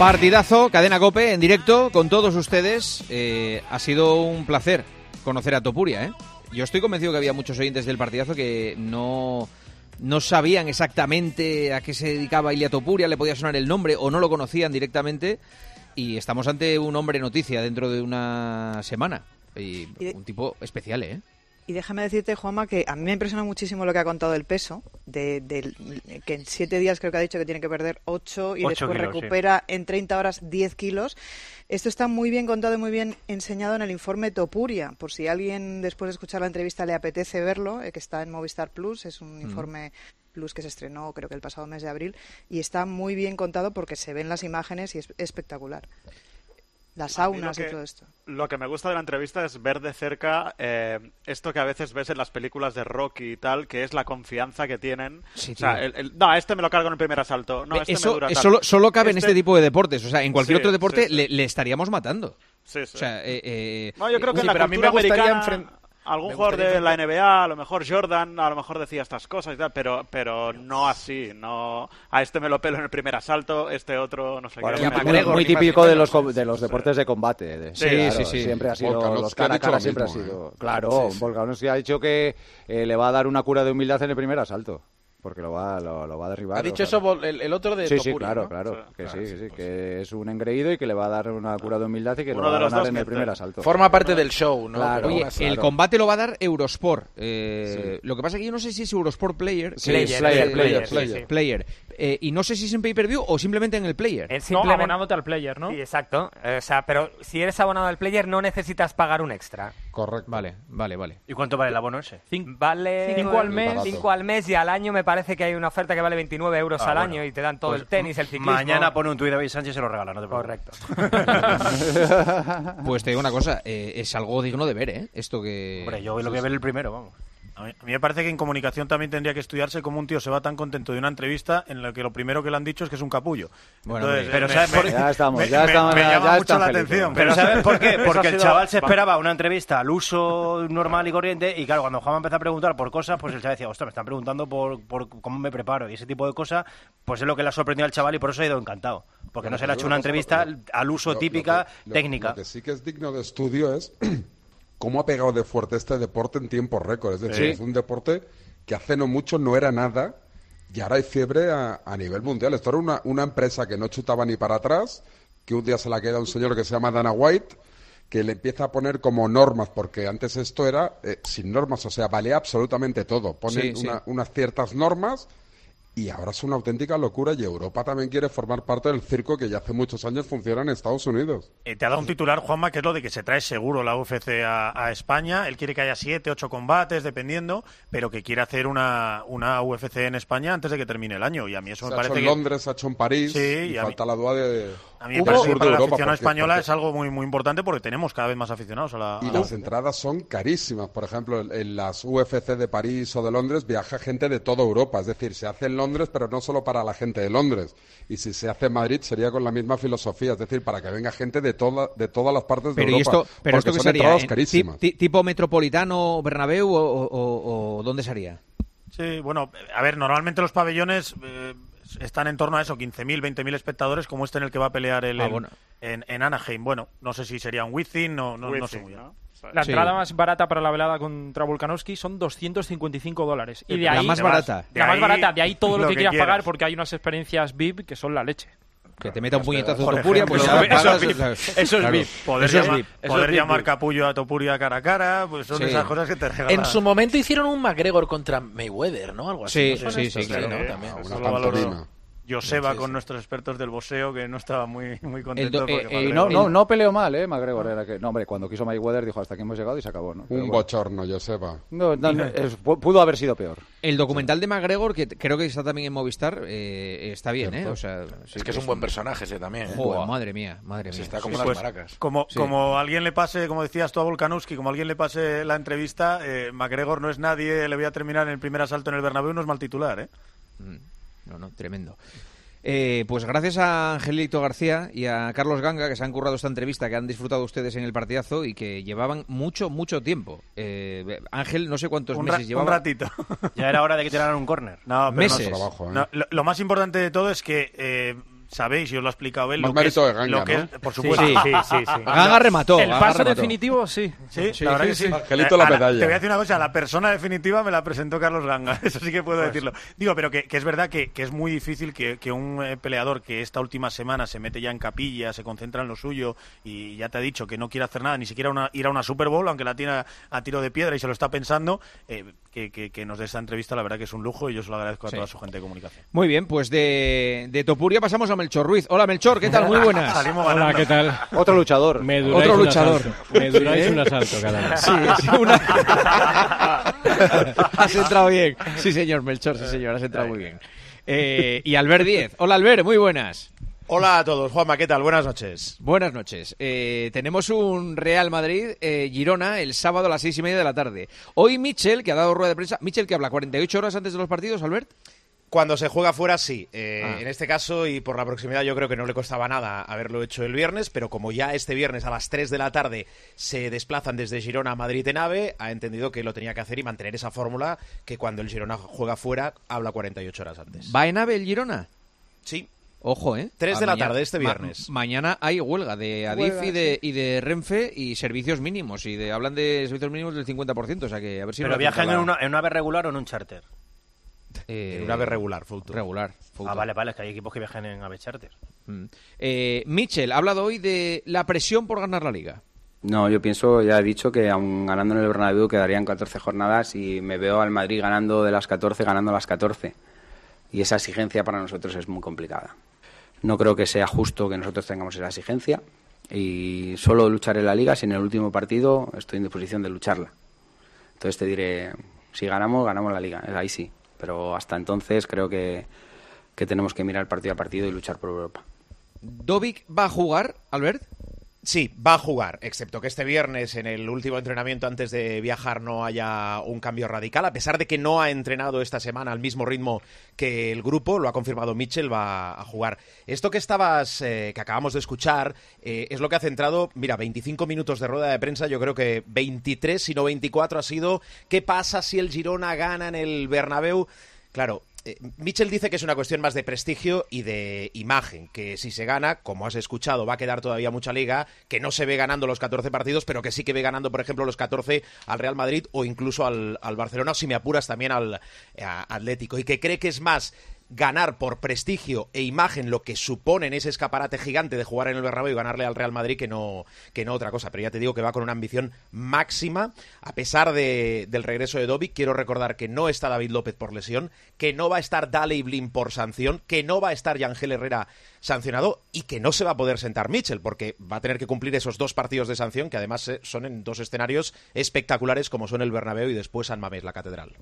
Partidazo, cadena Cope, en directo con todos ustedes. Eh, ha sido un placer conocer a Topuria. ¿eh? Yo estoy convencido que había muchos oyentes del partidazo que no, no sabían exactamente a qué se dedicaba Ilia Topuria, le podía sonar el nombre o no lo conocían directamente. Y estamos ante un hombre noticia dentro de una semana. Y, un tipo especial, ¿eh? Y déjame decirte, Juanma, que a mí me impresiona muchísimo lo que ha contado del peso, de, del- que en siete días creo que ha dicho que tiene que perder 8 y Ocho después kilos, sí. recupera en 30 horas 10 kilos. Esto está muy bien contado y muy bien enseñado en el informe Topuria, por si alguien después de escuchar la entrevista le apetece verlo, eh, que está en Movistar Plus, es un informe Plus que se estrenó creo que el pasado mes de abril, y está muy bien contado porque se ven las imágenes y es espectacular. Las saunas lo y que- todo esto. Lo que me gusta de la entrevista es ver de cerca eh, esto que a veces ves en las películas de Rocky y tal, que es la confianza que tienen. Sí, o sea, tío. el- el- no, este me lo cargo en el primer asalto. No, este me eso dura eso tal. solo, solo cabe en Este- este tipo de deportes. O sea, en cualquier Sí, otro deporte sí, sí. Le, le estaríamos matando. Sí, sí. O sea, eh, eh, No, yo creo que en la pero a mí me gustaría americana, algún jugador de la NBA, a lo mejor Jordan, a lo mejor decía estas cosas y tal, pero, pero no así. no A este me lo pelo en el primer asalto, este otro no sé Bueno, qué. muy, muy- típico de los, de los deportes de combate. de- Sí, claro, sí, sí. Siempre ha sido Volkanovski los cara a siempre ha sido. ¿eh? Claro, Sí, sí. Volkanovski ha dicho que eh, le va a dar una cura de humildad en el primer asalto. Porque lo va, lo, lo va a derribar. Ha dicho eso el, el otro de Sí, sí, claro, ¿no? claro. Que claro, sí, que sí, pues que es un engreído y que le va a dar una cura de humildad y que Uno lo va a ganar en el primer asalto. Forma parte del show, ¿no? Claro. Oye, el combate lo va a dar Eurosport. Eh, Lo que pasa es que yo no sé si es Eurosport Player. Sí, que player, es, player, eh, player, sí, player. sí. player. Eh, y no sé si es en pay-per-view o simplemente en el player. Es No, simplemente... abonándote al player, ¿no? Sí, exacto. Eh, o sea, pero si eres abonado al player no necesitas pagar un extra. Correcto. Vale, vale, vale. ¿Y cuánto vale el abono ese? Cin- Vale Cinco al mes. Cinco al mes y al año me parece que hay una oferta que vale 29 euros Ah, al bueno. año y te dan todo Pues el tenis, el ciclismo. Mañana pone un tuit de David Sánchez y se lo regala, no te preocupes. Correcto. Pues te digo una cosa, eh, es algo digno de ver, ¿eh? Esto que... Hombre, yo lo voy a ver el primero, vamos. A mí, a mí me parece que en comunicación también tendría que estudiarse cómo un tío se va tan contento de una entrevista en la que lo primero que le han dicho es que es un capullo. Bueno, Entonces, pero me- ¿sabes me- por qué? Ya estamos, ya me- estamos, me ya- llama ya mucho la felices. atención. Pero ¿sabes por qué? Porque el chaval se esperaba una entrevista al uso normal y corriente y claro, cuando Juan empezó a preguntar por cosas, pues el chaval decía, ostras, me están preguntando por, por cómo me preparo y ese tipo de cosas, pues es lo que le ha sorprendido al chaval y por eso ha ido encantado. Porque no se le ha hecho una entrevista al uso Lo- lo típica que- técnica. Lo que sí que es digno de estudio es cómo ha pegado de fuerte este deporte en tiempo récord. Es decir, Sí. es un deporte que hace no mucho no era nada y ahora hay fiebre a, a nivel mundial. Esto era una, una empresa que no chutaba ni para atrás, que un día se la queda un señor que se llama Dana White que le empieza a poner como normas, porque antes esto era eh, sin normas, o sea, valía absolutamente todo. Ponen Sí, sí. una- unas ciertas normas y ahora es una auténtica locura y Europa también quiere formar parte del circo que ya hace muchos años funciona en Estados Unidos. Eh, te ha dado un titular, Juanma, que es lo de que se trae seguro la UFC a, a España. Él quiere que haya siete, ocho combates, dependiendo, pero que quiere hacer una, una UFC en España antes de que termine el año. Y a mí eso Se me ha parece hecho en que... Londres, se ha hecho en París Sí, y, y mí- falta la duda de A mí me parece que para la Europa, afición española porque- es algo muy, muy importante porque tenemos cada vez más aficionados a la... Y a la las entradas son carísimas. Por ejemplo, en- en las UFC de París o de Londres viaja gente de toda Europa. Es decir, se hace en Londres, pero no solo para la gente de Londres. Y si se hace en Madrid sería con la misma filosofía. Es decir, para que venga gente de, toda, de todas las partes Pero de ¿y Europa. esto, pero esto qué son sería? entradas ¿En carísimas. ti- ti- ¿Tipo Metropolitano, Bernabéu o, o- o- o dónde sería? Sí, bueno, a ver, normalmente los pabellones eh, están en torno a eso, 15.000, 20.000 espectadores, como este en el que va a pelear el, Ah, en- bueno. en, en Anaheim. Bueno, no sé si sería un Wizzing, no, no, no sé muy bien. La Sí. entrada más barata para la velada contra Volkanovski son 255 dólares. Y de La ahí, más barata. la más ahí, barata, de ahí todo lo, lo que, que quieras quieras. pagar porque hay unas experiencias VIP que son la leche. Que te meta un puñetazo de Topuria, pues eso pagas- es VIP. claro. Eso es Claro. VIP. Poder, Eso es. Eso poder es llamar capullo a Topuria cara a cara, pues son Sí. esas cosas que te regalan. En su momento hicieron un McGregor contra Mayweather, ¿no? Algo así. Sí, ¿no? sí, sí, Sí, claro. ¿no? Sí, También. Una Joseba Sí, con sí. nuestros expertos del boxeo, que no estaba muy, muy El contento. do- porque eh, eh, no, no, no peleó mal, ¿eh? McGregor era que... No, hombre, cuando quiso Mayweather dijo hasta aquí hemos llegado y se acabó, ¿no? Pero Un bueno. bochorno, Joseba. No, no, no, es- pu- pudo haber sido peor. El documental de McGregor, que creo que está también en Movistar, eh, está bien, ¿eh? O sea, sí es que es un buen personaje ese también. ¿eh? Joder, madre mía, madre Se mía. está como Sí, las pues, maracas. Como, Sí. como alguien le pase, como decías tú a Volkanovski, como alguien le pase la entrevista, eh, McGregor no es nadie, le voy a terminar en el primer asalto en el Bernabéu, no es mal titular, ¿eh? Mm, No, no, tremendo. Eh, pues gracias a Angelito García y a Carlos Ganga que se han currado esta entrevista, que han disfrutado ustedes en el partidazo y que llevaban mucho, mucho tiempo. Eh, Ángel, no sé cuántos Un, meses un llevaba. ratito. Ya era hora de que tiraran un córner. No, pero Meses. no- Trabajo, ¿eh? no, lo, lo más importante de todo es que eh, sabéis, y os lo ha explicado él, Más lo que es, de Ganga, lo que ¿no? es- por supuesto. sí, sí, sí, sí. Ganga remató. El Ganga paso remató. definitivo, sí. Sí, Sí, la verdad sí, que sí. Angelito la medalla. Te voy a decir una cosa, la persona definitiva me la presentó Carlos Ganga, eso sí que puedo decirlo. Digo, pero que, que es verdad que, que es muy difícil que, que un eh, peleador que esta última semana se mete ya en capilla, se concentra en lo suyo y ya te ha dicho que no quiere hacer nada, ni siquiera una- ir a una Super Bowl, aunque la tiene a, a tiro de piedra y se lo está pensando, eh, que, que- que nos dé esta entrevista, la verdad que es un lujo y yo se lo agradezco a Sí. toda su gente de comunicación. Muy bien, pues de, de Topuria pasamos a Melchor Ruiz. Hola Melchor, ¿qué tal? Muy buenas. Salimos Hola, ganando. ¿qué tal? Otro luchador. Me duráis Otro un luchador. asalto. Me duráis ¿Eh? un asalto cada vez. Sí, sí, una... has entrado bien. Sí, señor Melchor, sí, señor, has entrado muy bien. Eh, y Albert Díez. Hola, Albert, muy buenas. Hola a todos, Juanma, ¿qué tal? Buenas noches. Buenas noches. Eh, tenemos un Real Madrid eh, Girona el sábado a las seis y media de la tarde. Hoy Michel, que ha dado rueda de prensa, Michel que habla 48 horas antes de los partidos, Albert. Cuando se juega fuera, sí. Eh, Ah. En este caso, y por la proximidad, yo creo que no le costaba nada haberlo hecho el viernes, pero como ya este viernes a las 3 de la tarde se desplazan desde Girona a Madrid en AVE, ha entendido que lo tenía que hacer y mantener esa fórmula que cuando el Girona juega fuera, habla 48 horas antes. ¿Va en AVE el Girona? Sí. Ojo, ¿eh? Tres Ah, de la mañana- tarde este ma- viernes. mañana hay huelga de Adif Huelga, y, de, y de Renfe y servicios mínimos. Y de, hablan de servicios mínimos del 50%. O sea que a ver si Pero no viajan en la- una, en una ave regular o en un charter. Eh, una ave regular, full tour. Regular. full Ah, tour. vale, vale, es que hay equipos que viajan en ave charter. Mm. Eh, Michel ha hablado hoy de la presión por ganar la liga. No, yo pienso, ya he dicho que aun ganando en el Bernabéu quedarían 14 jornadas y me veo al Madrid ganando de las 14, ganando las 14. Y esa exigencia para nosotros es muy complicada. No creo que sea justo que nosotros tengamos esa exigencia y solo lucharé la liga si en el último partido estoy en disposición de lucharla. Entonces te diré, si ganamos, ganamos la liga, ahí sí. Pero hasta entonces creo que, que tenemos que mirar partido a partido y luchar por Europa. ¿Dovic va a jugar, Albert? Sí, va a jugar, excepto que este viernes en el último entrenamiento antes de viajar no haya un cambio radical, a pesar de que no ha entrenado esta semana al mismo ritmo que el grupo, lo ha confirmado Mitchell, va a jugar. Esto que estabas, eh, que acabamos de escuchar, eh, es lo que ha centrado, mira, 25 minutos de rueda de prensa, yo creo que 23, si no 24 ha sido, ¿qué pasa si el Girona gana en el Bernabéu? Claro, eh, Mitchell dice que es una cuestión más de prestigio y de imagen, que si se gana, como has escuchado, va a quedar todavía mucha liga, que no se ve ganando los 14 partidos, pero que sí que ve ganando, por ejemplo, los 14 al Real Madrid o incluso al, al Barcelona, si me apuras también al a Atlético, y que cree que es más ganar por prestigio e imagen lo que supone en ese escaparate gigante de jugar en el Bernabéu y ganarle al Real Madrid que no, que no otra cosa. Pero ya te digo que va con una ambición máxima. A pesar de- del regreso de Dobby, quiero recordar que no está David López por lesión, que no va a estar Daley Blin por sanción, que no va a estar Yangel Herrera sancionado y que no se va a poder sentar Mitchell porque va a tener que cumplir esos dos partidos de sanción que además eh, son en dos escenarios espectaculares como son el Bernabéu y después San Mamés, la catedral.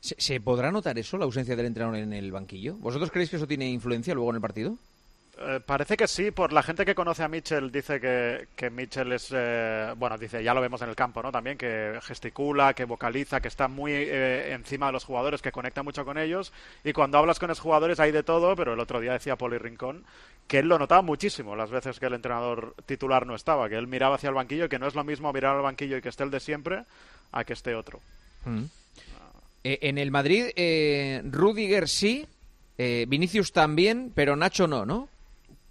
¿Se, se podrá notar eso, la ausencia del entrenador en el banquillo? ¿Vosotros creéis que eso tiene influencia luego en el partido? Eh, parece que sí, por la gente que conoce a Mitchell dice que, que Mitchell es, eh, bueno, dice, ya lo vemos en el campo, ¿no? También que gesticula, que vocaliza, que está muy eh, encima de los jugadores, que conecta mucho con ellos. Y cuando hablas con los jugadores hay de todo, pero el otro día decía Poli Rincón que él lo notaba muchísimo las veces que el entrenador titular no estaba, que él miraba hacia el banquillo y que no es lo mismo mirar al banquillo y que esté el de siempre a que esté otro. Eh, en el Madrid, eh, Rudiger sí, eh, Vinicius también, pero Nacho no, ¿no?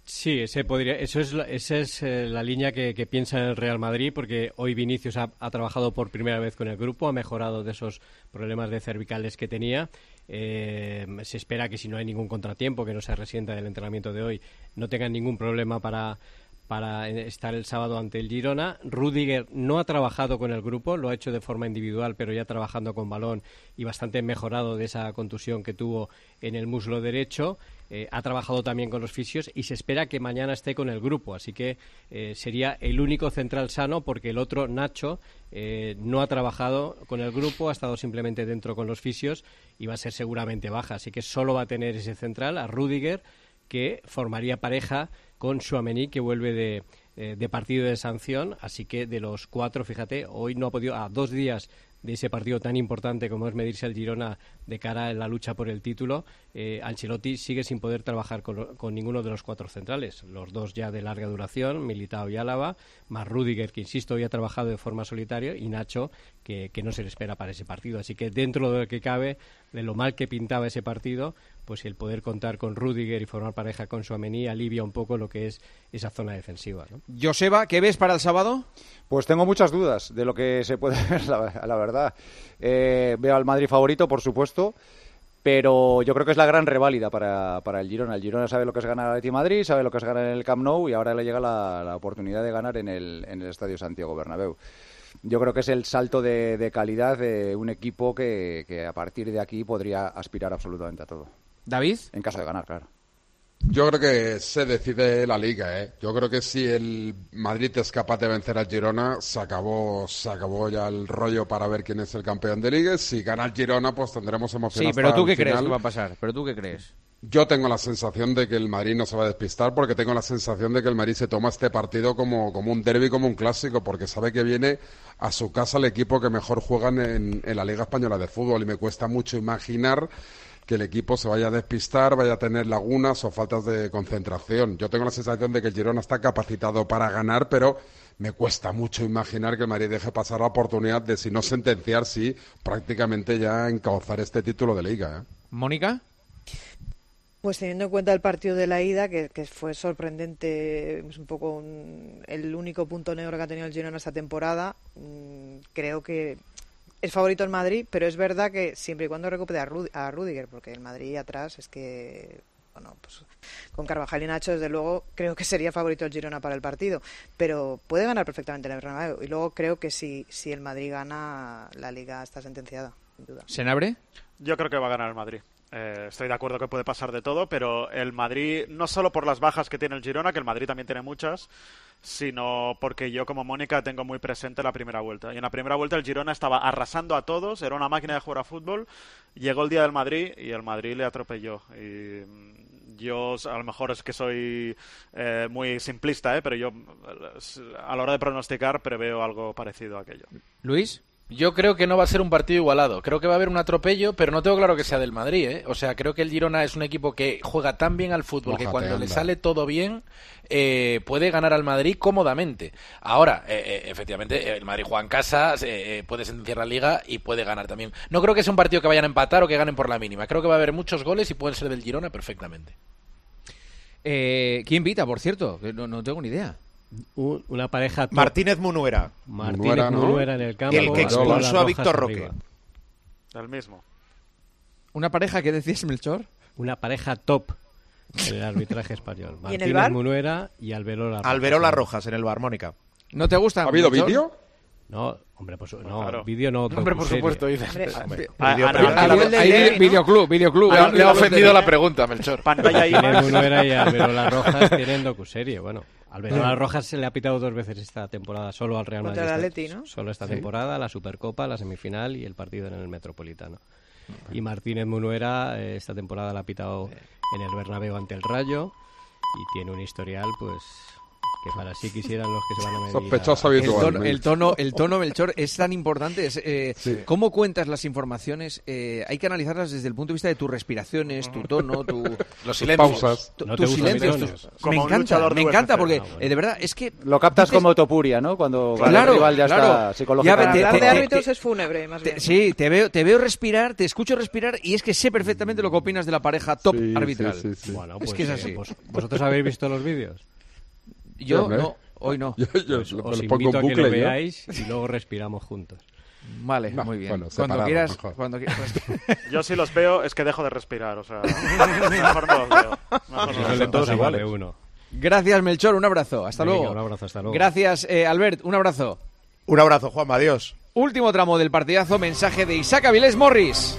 Sí, ese podría, eso es, esa es eh, la línea que, que piensa el Real Madrid, porque hoy Vinicius ha, ha trabajado por primera vez con el grupo, ha mejorado de esos problemas de cervicales que tenía. Eh, se espera que si no hay ningún contratiempo, que no se resienta del entrenamiento de hoy, no tengan ningún problema para, para estar el sábado ante el Girona. Rudiger no ha trabajado con el grupo, lo ha hecho de forma individual, pero ya trabajando con balón y bastante mejorado de esa contusión que tuvo en el muslo derecho. Eh, ha trabajado también con los fisios y se espera que mañana esté con el grupo. Así que eh, sería el único central sano porque el otro, Nacho, eh, no ha trabajado con el grupo, ha estado simplemente dentro con los fisios y va a ser seguramente baja. Así que solo va a tener ese central, a Rudiger, que formaría pareja con Suamení, que vuelve de, eh, de partido de sanción. Así que de los cuatro, fíjate, hoy no ha podido, a dos días de ese partido tan importante como es medirse al Girona de cara a la lucha por el título, eh, Ancelotti sigue sin poder trabajar con, con, ninguno de los cuatro centrales. Los dos ya de larga duración, Militao y Álava, más Rudiger, que insisto, hoy ha trabajado de forma solitaria, y Nacho, que, que no se le espera para ese partido. Así que dentro de lo que cabe, de lo mal que pintaba ese partido, pues el poder contar con Rudiger y formar pareja con Suamení alivia un poco lo que es esa zona defensiva. ¿no? Joseba, ¿qué ves para el sábado? Pues tengo muchas dudas de lo que se puede ver, la, la verdad. Eh, veo al Madrid favorito, por supuesto, pero yo creo que es la gran reválida para, para el Girona. El Girona sabe lo que es ganar al Atleti Madrid, sabe lo que es ganar en el Camp Nou y ahora le llega la, la oportunidad de ganar en el, en el Estadio Santiago Bernabéu yo creo que es el salto de, de calidad de un equipo que, que, a partir de aquí podría aspirar absolutamente a todo. David. En caso de ganar, claro. Yo creo que se decide la liga, ¿eh? Yo creo que si el Madrid es capaz de vencer al Girona, se acabó, se acabó ya el rollo para ver quién es el campeón de liga. Si gana el Girona, pues tendremos emoción. Sí, pero tú qué crees que va a pasar. Pero tú qué crees. Yo tengo la sensación de que el Madrid no se va a despistar porque tengo la sensación de que el Madrid se toma este partido como, como un derby, como un clásico, porque sabe que viene a su casa el equipo que mejor juegan en, en la Liga Española de Fútbol y me cuesta mucho imaginar que el equipo se vaya a despistar, vaya a tener lagunas o faltas de concentración. Yo tengo la sensación de que el Girona está capacitado para ganar, pero me cuesta mucho imaginar que el Madrid deje pasar la oportunidad de, si no sentenciar, sí, prácticamente ya encauzar este título de liga. ¿eh? ¿Mónica? Pues teniendo en cuenta el partido de la ida, que, que fue sorprendente, es un poco un, el único punto negro que ha tenido el Girona esta temporada, mmm, creo que es favorito el Madrid, pero es verdad que siempre y cuando recupere a, Rud a Rudiger, porque el Madrid atrás es que, bueno, pues con Carvajal y Nacho, desde luego, creo que sería favorito el Girona para el partido, pero puede ganar perfectamente el Bernabéu. Y luego creo que si, si el Madrid gana, la Liga está sentenciada, sin duda. ¿Senabre? Yo creo que va a ganar el Madrid. Eh, estoy de acuerdo que puede pasar de todo, pero el Madrid, no solo por las bajas que tiene el Girona, que el Madrid también tiene muchas, sino porque yo como Mónica tengo muy presente la primera vuelta. Y en la primera vuelta el Girona estaba arrasando a todos, era una máquina de jugar a fútbol, llegó el día del Madrid y el Madrid le atropelló. Y yo a lo mejor es que soy eh, muy simplista, ¿eh? pero yo a la hora de pronosticar preveo algo parecido a aquello. Luis. Yo creo que no va a ser un partido igualado. Creo que va a haber un atropello, pero no tengo claro que sea del Madrid. ¿eh? O sea, creo que el Girona es un equipo que juega tan bien al fútbol Mójate, que cuando anda. le sale todo bien eh, puede ganar al Madrid cómodamente. Ahora, eh, efectivamente, el Madrid juega en casa, eh, puede sentenciar la liga y puede ganar también. No creo que sea un partido que vayan a empatar o que ganen por la mínima. Creo que va a haber muchos goles y pueden ser del Girona perfectamente. Eh, ¿Quién invita, por cierto? No, no tengo ni idea. Un, una pareja. Top. Martínez Munuera. Martínez Munuera, ¿no? Munuera en el campo. El que expulsó a Víctor Roque. El mismo. ¿Una pareja que decías, Melchor? Una pareja top en el arbitraje español. Martínez Munuera y Alberola Rojas. Alberola Rojas en el bar, Mónica. ¿No te gusta? ¿Ha habido vídeo? No, hombre, pues no, claro. vídeo no. Hombre, por supuesto, dice. Hay videoclub, videoclub. Le, le ha ofendido la pregunta, Melchor. Pantalla y Munuera y Alberola Rojas tienen docuserie, bueno. Alberola Rojas se le ha pitado dos veces esta temporada, solo al Real Madrid. Contra el Atleti, ¿no? Solo esta ¿Sí? temporada, la Supercopa, la semifinal y el partido en el Metropolitano. Y Martínez Munuera eh, esta temporada la ha pitado en el Bernabéu ante el Rayo y tiene un historial, pues que para sí quisieran los que se van a medir. Sospechoso el tono, el tono, el tono, Melchor, es tan importante. Es, eh, sí. ¿Cómo cuentas las informaciones? Eh, hay que analizarlas desde el punto de vista de tus respiraciones, tu tono, tu, los silencios, pausas, tu, no tus silencios. Tus, me encanta, me encanta porque ah, de verdad es que lo captas dices, como topuria, ¿no? Cuando, claro, el rival ya claro. está psicológicamente. Ya, te, te, de árbitros es fúnebre, más bien. Sí, te veo, te veo respirar, te escucho respirar y es que sé perfectamente lo que opinas de la pareja top sí, arbitral. Sí, bueno, pues, es que es así. Vos, ¿Vosotros habéis visto los vídeos? Yo no. Hoy no. Yo, yo pues lo, os lo invito pongo a en que bucle, lo veáis y luego respiramos juntos. Vale, No, muy bien. bueno, cuando quieras, mejor. cuando quieras. Yo si los veo es que dejo de respirar, o sea, mejor no los veo. Mejor no Eso los le veo. pasa a más de uno. Gracias, Melchor. Un abrazo. Hasta Venga, luego. un abrazo, hasta luego. Gracias, eh, Albert. Un abrazo. Un abrazo, Juanma. Adiós. Último tramo del partidazo. Mensaje de Isaac Avilés Morris.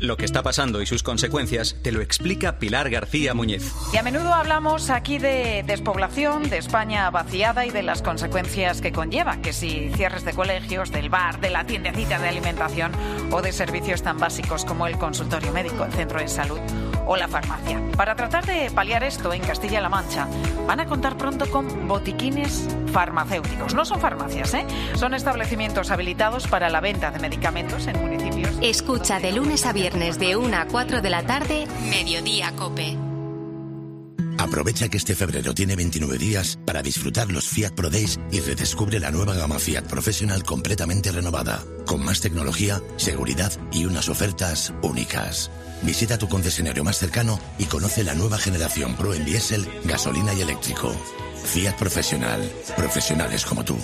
Lo que está pasando y sus consecuencias te lo explica Pilar García Muñiz. Y a menudo hablamos aquí de despoblación, de España vaciada y de las consecuencias que conlleva, que si cierres de colegios, del bar, de la tiendecita de alimentación o de servicios tan básicos como el consultorio médico, el centro de salud o la farmacia. Para tratar de paliar esto en Castilla-La Mancha, van a contar pronto con botiquines farmacéuticos. No son farmacias, ¿eh? Son establecimientos habilitados para la venta de medicamentos en municipios. Escucha de lunes a viernes de 1 a 4 de la tarde, Mediodía Cope. Aprovecha que este febrero tiene 29 días para disfrutar los Fiat Pro Days y redescubre la nueva gama Fiat Professional completamente renovada, con más tecnología, seguridad y unas ofertas únicas. Visita tu concesionario más cercano y conoce la nueva generación Pro en diésel, gasolina y eléctrico. Fiat Professional. Profesionales como tú.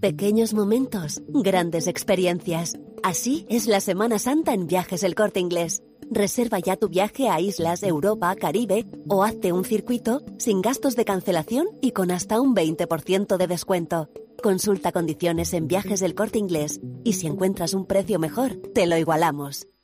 Pequeños momentos, grandes experiencias. Así es la Semana Santa en Viajes El Corte Inglés. Reserva ya tu viaje a islas, Europa, Caribe o hazte un circuito sin gastos de cancelación y con hasta un 20% de descuento. Consulta condiciones en Viajes del Corte Inglés y si encuentras un precio mejor, te lo igualamos.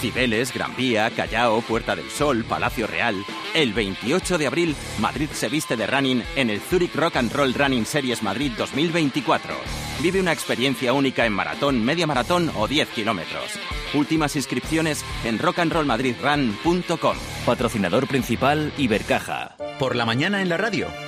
Cibeles, Gran Vía, Callao, Puerta del Sol, Palacio Real. El 28 de abril, Madrid se viste de running en el Zurich Rock and Roll Running Series Madrid 2024. Vive una experiencia única en maratón, media maratón o 10 kilómetros. Últimas inscripciones en rockandrollmadridrun.com. Patrocinador principal Ibercaja. Por la mañana en la radio.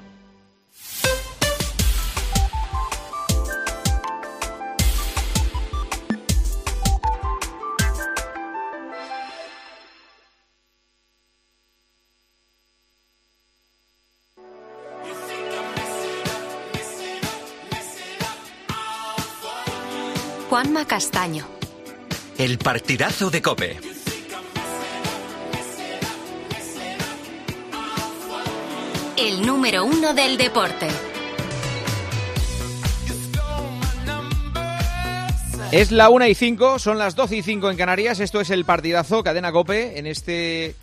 Juanma Castaño. El partidazo de Cope. El número uno del deporte. Es la 1 y 5, son las 12 y 5 en Canarias. Esto es el partidazo Cadena Cope en este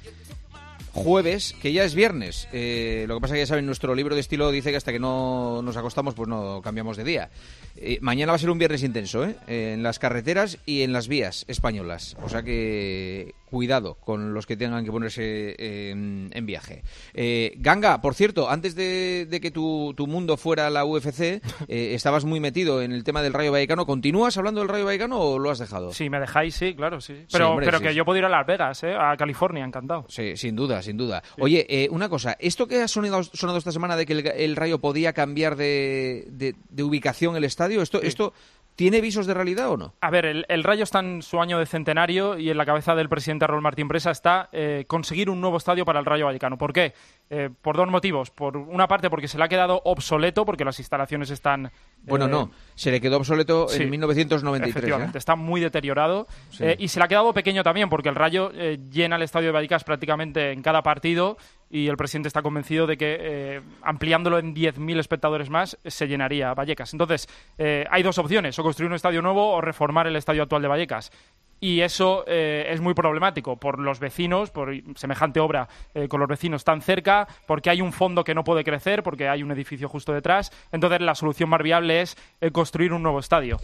jueves, que ya es viernes. Eh, lo que pasa que ya saben, nuestro libro de estilo dice que hasta que no nos acostamos, pues no cambiamos de día. Eh, mañana va a ser un viernes intenso, ¿eh? En las carreteras y en las vías españolas. O sea que cuidado con los que tengan que ponerse en, en viaje. Eh, Ganga, por cierto, antes de, de que tu, tu, mundo fuera la UFC, eh, estabas muy metido en el tema del Rayo Vallecano. ¿Continúas hablando del Rayo Vallecano o lo has dejado? Sí, me dejáis, sí, claro, sí. Pero, sí, hombre, pero sí, que sí. yo puedo ir a Las Vegas, ¿eh? a California, encantado. Sí, sin duda, sin duda. Oye, eh, una cosa, esto que ha sonado, sonado, esta semana de que el, el Rayo podía cambiar de, de, de ubicación el estadio, esto, esto ¿Tiene visos de realidad o no? A ver, el, el, Rayo está en su año de centenario y en la cabeza del presidente Raúl Martín Presa está eh, conseguir un nuevo estadio para el Rayo Vallecano. ¿Por qué? Eh, por dos motivos. Por una parte, porque se le ha quedado obsoleto, porque las instalaciones están. Bueno, eh, no, se le quedó obsoleto sí, en 1993. Efectivamente, está muy deteriorado. Sí. y se le ha quedado pequeño también, porque el Rayo llena el estadio de Vallecas prácticamente en cada partido y el presidente está convencido de que eh, ampliándolo en 10.000 espectadores más se llenaría Vallecas. Entonces, eh, hay dos opciones, o construir un estadio nuevo o reformar el estadio actual de Vallecas. Y eso eh, es muy problemático por los vecinos, por semejante obra con los vecinos tan cerca, porque hay un fondo que no puede crecer, porque hay un edificio justo detrás. Entonces, la solución más viable es construir un nuevo estadio.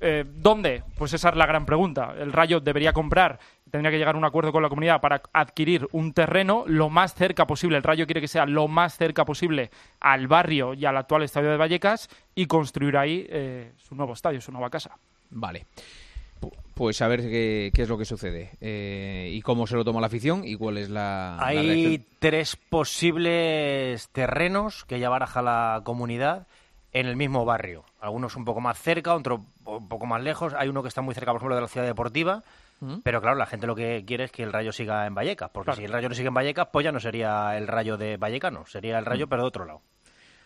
Eh, ¿Dónde? Pues esa es la gran pregunta. El Rayo debería comprar, tendría que llegar a un acuerdo con la comunidad para adquirir un terreno lo más cerca posible. El Rayo quiere que sea lo más cerca posible al barrio y al actual estadio de Vallecas y construir ahí eh, su nuevo estadio, su nueva casa. Vale. Pues a ver qué, qué es lo que sucede eh, y cómo se lo toma la afición y cuál es la. Hay la tres posibles terrenos que ya baraja la comunidad en el mismo barrio. Algunos un poco más cerca, otros un poco más lejos. Hay uno que está muy cerca, por ejemplo, de la ciudad deportiva. ¿Mm? Pero claro, la gente lo que quiere es que el Rayo siga en Vallecas. Porque claro. si el Rayo no sigue en Vallecas, pues ya no sería el Rayo de Vallecano. Sería el Rayo, ¿Mm? pero de otro lado.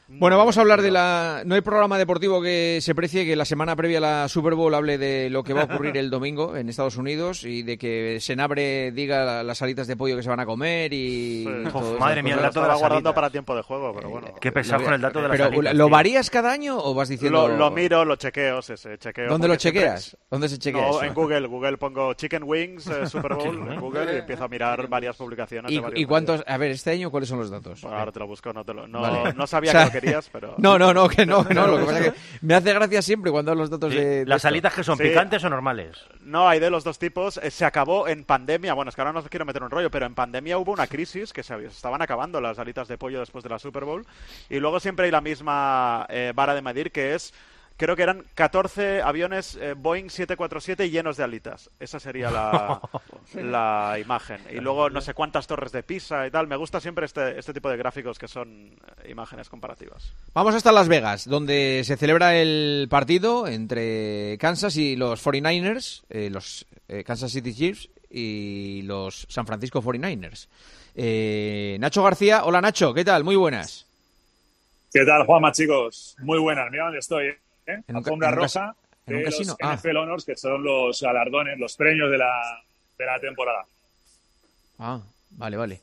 Bueno, vamos a hablar de la... No hay programa deportivo que se precie que la semana previa a la Super Bowl hable de lo que va a ocurrir el domingo en Estados Unidos y de que Senabre diga las salitas de pollo que se van a comer y... Sí. Uf, madre mía, el dato de la guardando para tiempo de juego, pero bueno. Qué pesado con el dato de las Pero salitas, ¿lo varías cada año o vas diciendo...? Lo, lo miro, lo chequeo, sí, sí, chequeo. ¿Dónde lo siempre- chequeas? ¿Dónde se chequea No, eso? en Google. Google pongo Chicken Wings eh, Super Bowl en Google y empiezo a mirar varias publicaciones ¿Y, de y cuántos...? A ver, este año, ¿cuáles son los datos? Bueno, ahora te lo busco, no, te lo, no, Vale. no sabía O sea, que querías, pero... No, no, no, que no, que no. Lo que pasa es que me hace gracia siempre cuando los datos Sí, de, de ¿Las esto. salitas que son Sí. picantes o normales? No, hay de los dos tipos. Eh, Se acabó en pandemia. Bueno, es que ahora no os quiero meter un rollo, pero en pandemia hubo una crisis que se estaban acabando las alitas de pollo después de la Super Bowl. Y luego siempre hay la misma eh, vara de medir que es. Creo que eran 14 aviones eh, Boeing 747 llenos de alitas. Esa sería la, la imagen. Y luego no sé cuántas torres de Pisa y tal. Me gusta siempre este, este tipo de gráficos que son eh, imágenes comparativas. Vamos hasta Las Vegas, donde se celebra el partido entre Kansas y los 49ers, eh, los eh, Kansas City Chiefs y los San Francisco 49ers. Eh, Nacho García, hola Nacho, ¿qué tal? Muy buenas. ¿Qué tal, Juanma, chicos? Muy buenas. Mira dónde estoy, ¿eh? En un ca- Alfombra en un roja en un de casino. los Ah. NFL Honors, que son los galardones, los premios de la, de la temporada. Ah, vale, vale.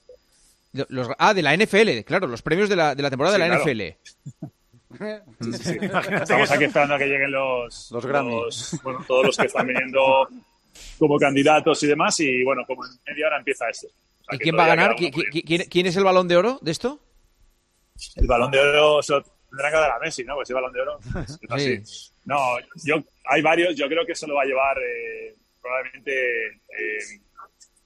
Los, ah, de la NFL, claro, los premios de la, de la temporada Sí, de la claro. NFL. Sí, sí. Estamos aquí esperando a que lleguen los, Los los- bueno, todos los que están viniendo como candidatos y demás. Y bueno, como en media hora empieza esto. O sea ¿Y quién va a ganar? queda ¿Qui- uno por qui- quién, quién es el balón de oro de esto? El balón de oro se lo tendrán que dar a Messi, ¿no? Pues el balón de oro. es así. Sí. No, yo, hay varios. Yo creo que eso lo va a llevar eh, probablemente eh,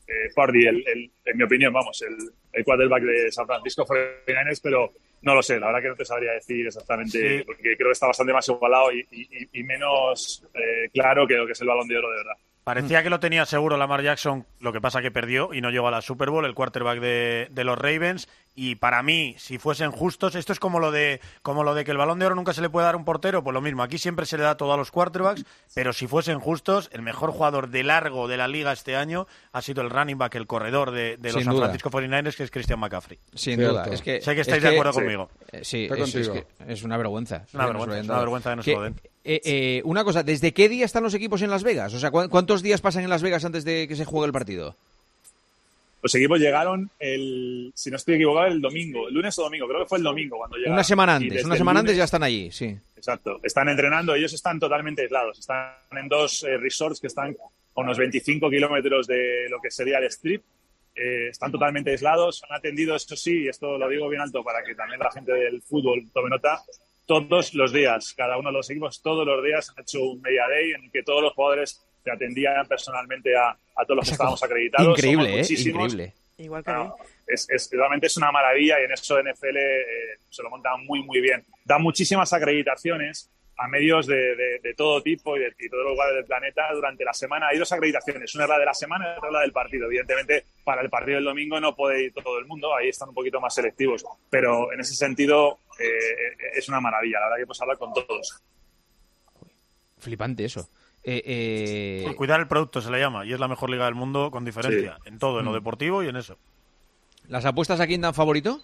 eh, el, el- en mi opinión, vamos, el, el quarterback de San Francisco 49ers, pero no lo sé. La verdad que no te sabría decir exactamente, Sí. porque creo que está bastante más igualado y, y- y menos eh, claro que lo que es el balón de oro de verdad. Parecía que lo tenía seguro Lamar Jackson, lo que pasa que perdió y no llegó a la Super Bowl, el quarterback de, de los Ravens. Y para mí, si fuesen justos, esto es como lo de como lo de que el balón de oro nunca se le puede dar a un portero, pues lo mismo. Aquí siempre se le da todo a los quarterbacks, pero si fuesen justos, el mejor jugador de largo de la liga este año ha sido el running back, el corredor de, de los Sin San duda. Francisco 49ers, que es Christian McCaffrey. Sin Cierto. duda. Es que, Sé que es estáis de acuerdo conmigo. eh, sí, es, es contigo. que es una vergüenza. Es una vergüenza, es una vergüenza que nos Que, lo den. Eh, eh, una cosa, ¿desde qué día están los equipos en Las Vegas? O sea, ¿cu- ¿cuántos días pasan en Las Vegas antes de que se juegue el partido? Los equipos llegaron el, si no estoy equivocado, el domingo, el lunes o domingo, creo que fue el domingo cuando llegaron. Una semana Y antes, una semana antes ya están allí, sí. exacto. Están entrenando, ellos están totalmente aislados. Están en dos eh, resorts que están a unos 25 kilómetros de lo que sería el strip. Eh, están totalmente aislados, han atendido, esto sí, y esto lo digo bien alto para que también la gente del fútbol tome nota, todos los días, cada uno de los equipos, todos los días han hecho un media day en el que todos los jugadores se atendían personalmente a, a todos los que estábamos acreditados. Increíble, ¿eh? Increíble. Igual que No, es, es- realmente es una maravilla y en eso NFL eh, se lo montan muy, muy bien. Da muchísimas acreditaciones a medios de, de- de todo tipo y de, y todos los lugares del planeta durante la semana. Hay dos acreditaciones, una es la de la semana y otra es la del partido. Evidentemente, para el partido del domingo no puede ir todo el mundo, ahí están un poquito más selectivos. Pero en ese sentido eh, es una maravilla, la verdad que puedes hablar con todos. Flipante eso. Eh, eh, Por cuidar el producto se le llama y es la mejor liga del mundo con diferencia. En todo, en lo Mm. deportivo y en eso. ¿Las apuestas a quién dan favorito?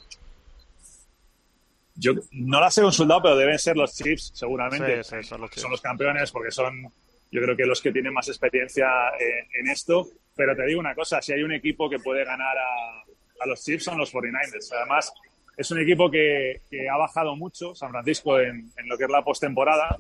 Yo no las he consultado, pero deben ser los Chiefs, seguramente. Sí, sí, son los Chiefs. Son los campeones porque son, yo creo que los que tienen más experiencia eh, en esto. Pero te digo una cosa, si hay un equipo que puede ganar a, a los Chiefs son los 49ers. Además, es un equipo que, que ha bajado mucho, San Francisco, en, en lo que es la postemporada,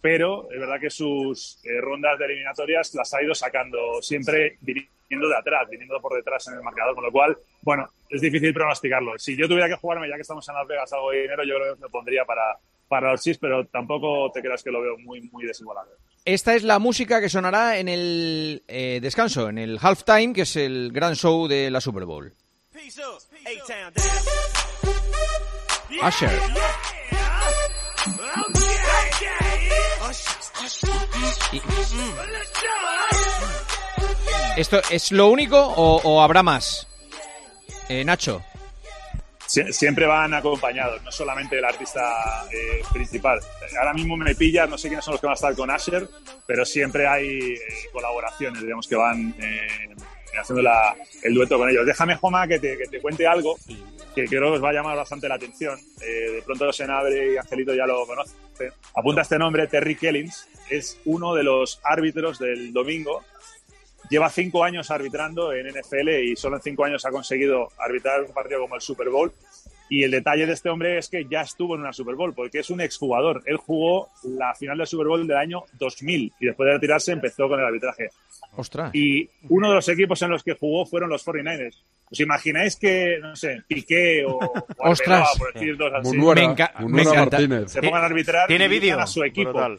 pero es verdad que sus eh, rondas de eliminatorias las ha ido sacando siempre viniendo de atrás, viniendo por detrás en el marcador, con lo cual, bueno, es difícil pronosticarlo. Si yo tuviera que jugarme, ya que estamos en Las Vegas, algo de dinero, yo creo que lo pondría para, para los Chiefs, pero tampoco te creas que lo veo muy, muy desigualado. Esta es la música que sonará en el eh, descanso, en el halftime, que es el gran show de la Super Bowl. Usher. ¿Esto es lo único o, habrá más? Eh, Nacho. Sie- siempre van acompañados, no solamente el artista eh, principal. Ahora mismo me pillas, no sé quiénes son los que van a estar con Asher, pero siempre hay eh, colaboraciones, digamos, que van eh, haciendo la- el dueto con ellos. Déjame, Joma, que te, que te cuente algo que creo que os va a llamar bastante la atención. Eh, de pronto Senabre y Angelito ya lo conocen. Apunta este nombre, Terry Kellings, es uno de los árbitros del domingo lleva cinco años arbitrando en NFL y solo en cinco años ha conseguido arbitrar un partido como el Super Bowl. Y el detalle de este hombre es que ya estuvo en una Super Bowl, porque es un exjugador. Él jugó la final del Super Bowl del año 2000 y después de retirarse empezó con el arbitraje. Ostras. Y uno de los equipos en los que jugó fueron los 49ers. ¿Os imagináis que, no sé, Piqué o, o Arbeloa, Ostras. por decir dos así, Munuera, Me enca- me encanta. Martínez. se pongan a arbitrar Tiene y vídeo. a su equipo? Brutal.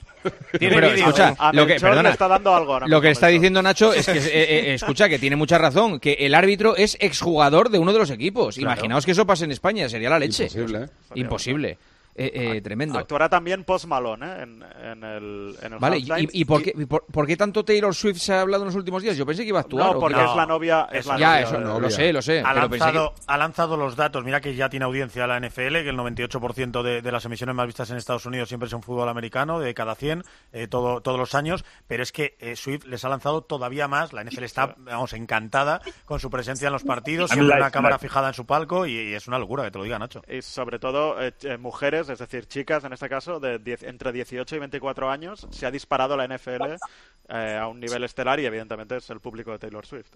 Pero escucha, A lo que, perdona, está dando algo ahora lo que está diciendo Nacho es que, eh, eh, escucha, que tiene mucha razón, que el árbitro es exjugador de uno de los equipos. Claro. Imaginaos que eso pase en España, sería la leche. Imposible, ¿eh? Imposible. Eh, eh, tremendo. Actuará también Post Malone ¿eh? en, en el, en el Vale, ¿y, y por, qué, y por, por qué tanto Taylor Swift se ha hablado en los últimos días? Yo pensé que iba a actuar. No, ¿o porque es la novia. Es la ya, novia eso no, lo sé, lo sé. Ha pero pensé que- lanzado, ha lanzado los datos. Mira que ya tiene audiencia la NFL, que el 98% de, de las emisiones más vistas en Estados Unidos siempre son fútbol americano, de cada 100, eh, todo, todos los años. Pero es que eh, Swift les ha lanzado todavía más. La NFL está, vamos, encantada con su presencia en los partidos, siempre una cámara fijada en su palco y, y es una locura que te lo diga Nacho. Y sobre todo eh, eh, es decir, chicas en este caso, de diez- entre 18 y 24 años, se ha disparado la NFL eh, a un nivel estelar y evidentemente es el público de Taylor Swift.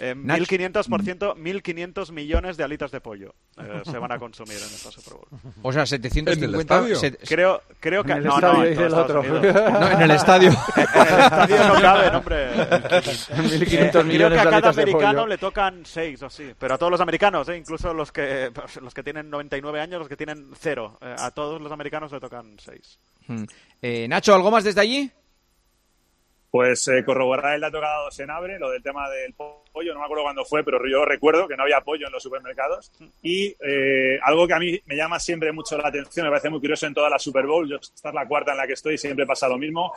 Eh, Nach- 1500%, 1.500 millones de alitas de pollo eh, se van a consumir en esta Super Bowl. O sea, 750... ¿En el set- Creo, creo que... En el no, estadio, no, en el otro. No, en el estadio. en el estadio no caben, hombre. 1.500 Eh, creo millones que a de cada alitas de americano pollo. le tocan 6 o así. Pero a todos los americanos, ¿eh? incluso los que, los que tienen 99 años, los que tienen 0. a todos los americanos le tocan 6. Mm. Eh, Nacho, ¿algo más desde allí? Pues eh, corroborar el dato que ha dado Senabre, lo del tema del pollo, no me acuerdo cuándo fue, pero yo recuerdo que no había pollo en los supermercados. Y eh, algo que a mí me llama siempre mucho la atención, me parece muy curioso en toda la Super Bowl, yo, esta es la cuarta en la que estoy, siempre pasa lo mismo.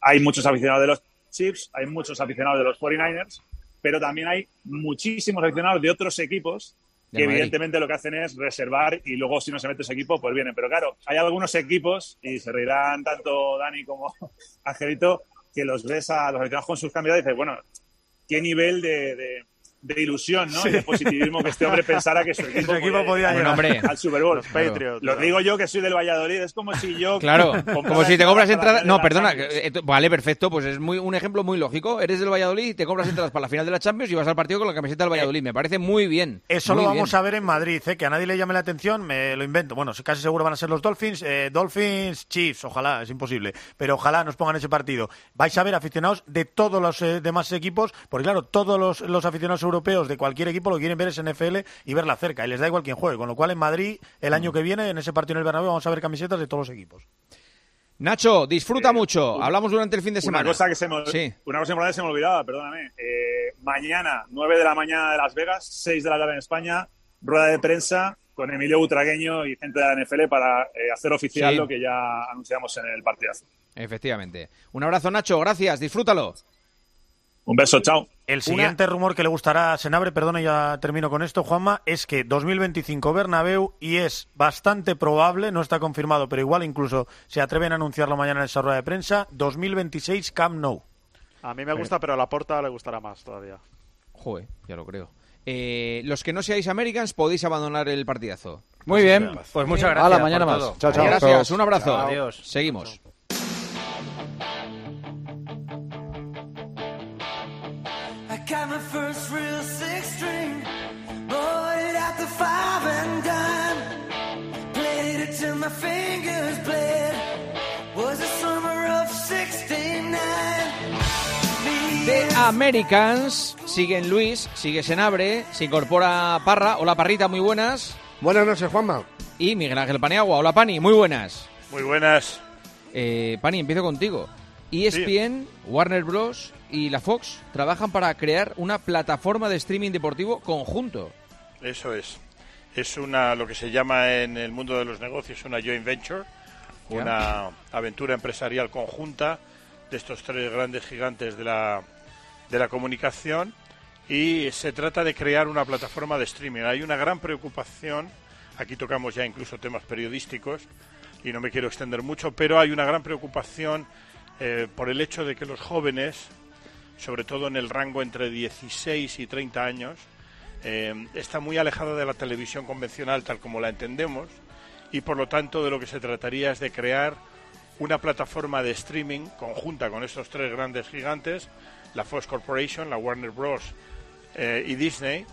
Hay muchos aficionados de los Chiefs, hay muchos aficionados de los 49ers, pero también hay muchísimos aficionados de otros equipos que evidentemente lo que hacen es reservar y luego si no se mete ese equipo, pues vienen. Pero claro, hay algunos equipos, y se reirán tanto Dani como Angelito, que los ves a los aficionados con sus candidatos y dices, bueno, ¿qué nivel de, de- de ilusión, ¿no? Y de positivismo que este hombre pensara que su equipo, Su equipo podía llegar al Super Bowl. Los Patriots. Lo digo yo que soy del Valladolid, es como si yo Claro, como si te compras entradas No, perdona, eh, eh, vale, perfecto, pues es muy un ejemplo muy lógico. Eres del Valladolid y te compras entradas para la final de la Champions y vas al partido con la camiseta del Valladolid. Me parece muy bien. Eso muy lo vamos bien. a ver en Madrid, ¿eh? que a nadie le llame la atención, me lo invento. Bueno, casi seguro van a ser los Dolphins, eh, Dolphins, Chiefs, ojalá, es imposible, pero ojalá nos pongan ese partido. Vais a ver aficionados de todos los eh, demás equipos, porque claro, todos los, los aficionados europeos de cualquier equipo lo que quieren ver es NFL y verla cerca, y les da igual quién juegue. Con lo cual en Madrid, el año que viene, en ese partido en el Bernabéu, vamos a ver camisetas de todos los equipos. Nacho, disfruta mucho. Hablamos durante el fin de semana. Una cosa que se me, Sí. una cosa importante que se me olvidaba, perdóname. Eh, mañana, 9 de la mañana de Las Vegas, 6 de la tarde en España, rueda de prensa con Emilio Butragueño y gente de la NFL para eh, hacer oficial Sí. lo que ya anunciamos en el partidazo. Efectivamente. Un abrazo, Nacho. Gracias. Disfrútalo. Un beso, chao. El siguiente rumor que le gustará a Senabre, perdona, ya termino con esto, Juanma, es que 2025 Bernabéu y es bastante probable, no está confirmado, pero igual incluso se atreven a anunciarlo mañana en esa rueda de prensa, 2026 Camp Nou. A mí me gusta, pero a la porta le gustará más todavía. Joder, ya lo creo. Eh, los que no seáis Americans podéis abandonar el partidazo. Muy bien. Pues muchas gracias. Hala, mañana más. Chao, chao. Gracias, un abrazo. Chao. Adiós. Seguimos. Americans. Siguen Luis, sigue Senabre, se incorpora Parra. Hola, Parrita, muy buenas. Buenas noches, Juanma. Y Miguel Ángel Paniagua. Hola, Pani, muy buenas. Muy buenas. Eh, Pani, empiezo contigo. ESPN, Warner Bros. y la Fox trabajan para crear una plataforma de streaming deportivo conjunto. Eso es. Es una lo que se llama en el mundo de los negocios una joint venture, una aventura empresarial conjunta de estos tres grandes gigantes de la, de la comunicación y se trata de crear una plataforma de streaming. Hay una gran preocupación, aquí tocamos ya incluso temas periodísticos y no me quiero extender mucho, pero hay una gran preocupación eh, por el hecho de que los jóvenes, sobre todo en el rango entre 16 y 30 años, eh, está muy alejada de la televisión convencional tal como la entendemos y por lo tanto de lo que se trataría es de crear una plataforma de streaming conjunta con estos tres grandes gigantes, la Fox Corporation, la Warner Bros. eh, y Disney,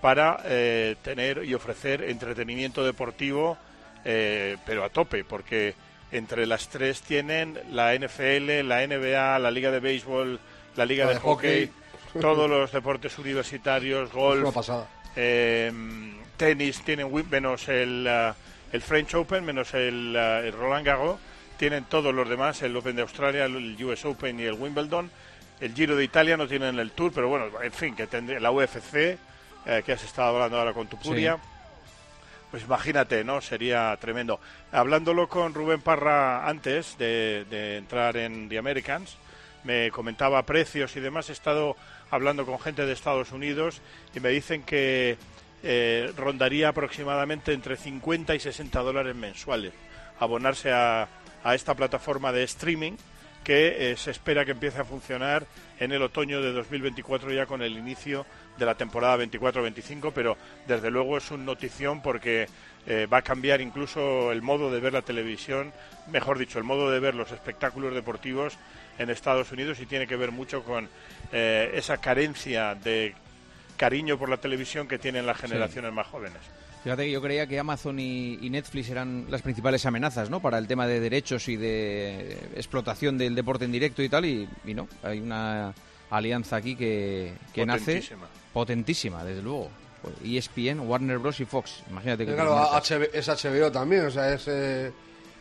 para eh, tener y ofrecer entretenimiento deportivo, eh, pero a tope, porque entre las tres tienen la NFL, la NBA, la Liga de Béisbol, la Liga La de, de hockey, hockey. todos los deportes universitarios, golf, eh, tenis, tienen menos el, el French Open, menos el, el Roland Garros, tienen todos los demás, el Open de Australia, el US Open y el Wimbledon. El Giro de Italia no tienen el Tour, pero bueno, en fin, que tendría la UFC, eh, que has estado hablando ahora con Tupuria. Pues imagínate, ¿no? Sería tremendo. Hablándolo con Rubén Parra antes de, de entrar en The Americans, me comentaba precios y demás. He estado hablando con gente de Estados Unidos y me dicen que eh, rondaría aproximadamente entre 50 y 60 dólares mensuales abonarse a, a esta plataforma de streaming que eh, se espera que empiece a funcionar en el otoño de 2024 ya con el inicio de la temporada 24-25, pero desde luego es un notición porque eh, va a cambiar incluso el modo de ver la televisión, mejor dicho, el modo de ver los espectáculos deportivos en Estados Unidos y tiene que ver mucho con eh, esa carencia de cariño por la televisión que tienen las generaciones más jóvenes. Fíjate que yo creía que Amazon y, y Netflix eran las principales amenazas, ¿no? Para el tema de derechos y de explotación del deporte en directo y tal, y, y no, hay una alianza aquí que, que nace Potentísima. desde luego. E ESPN, Warner Bros. y Fox. Imagínate que claro, HB es HBO también, o sea, es... eh,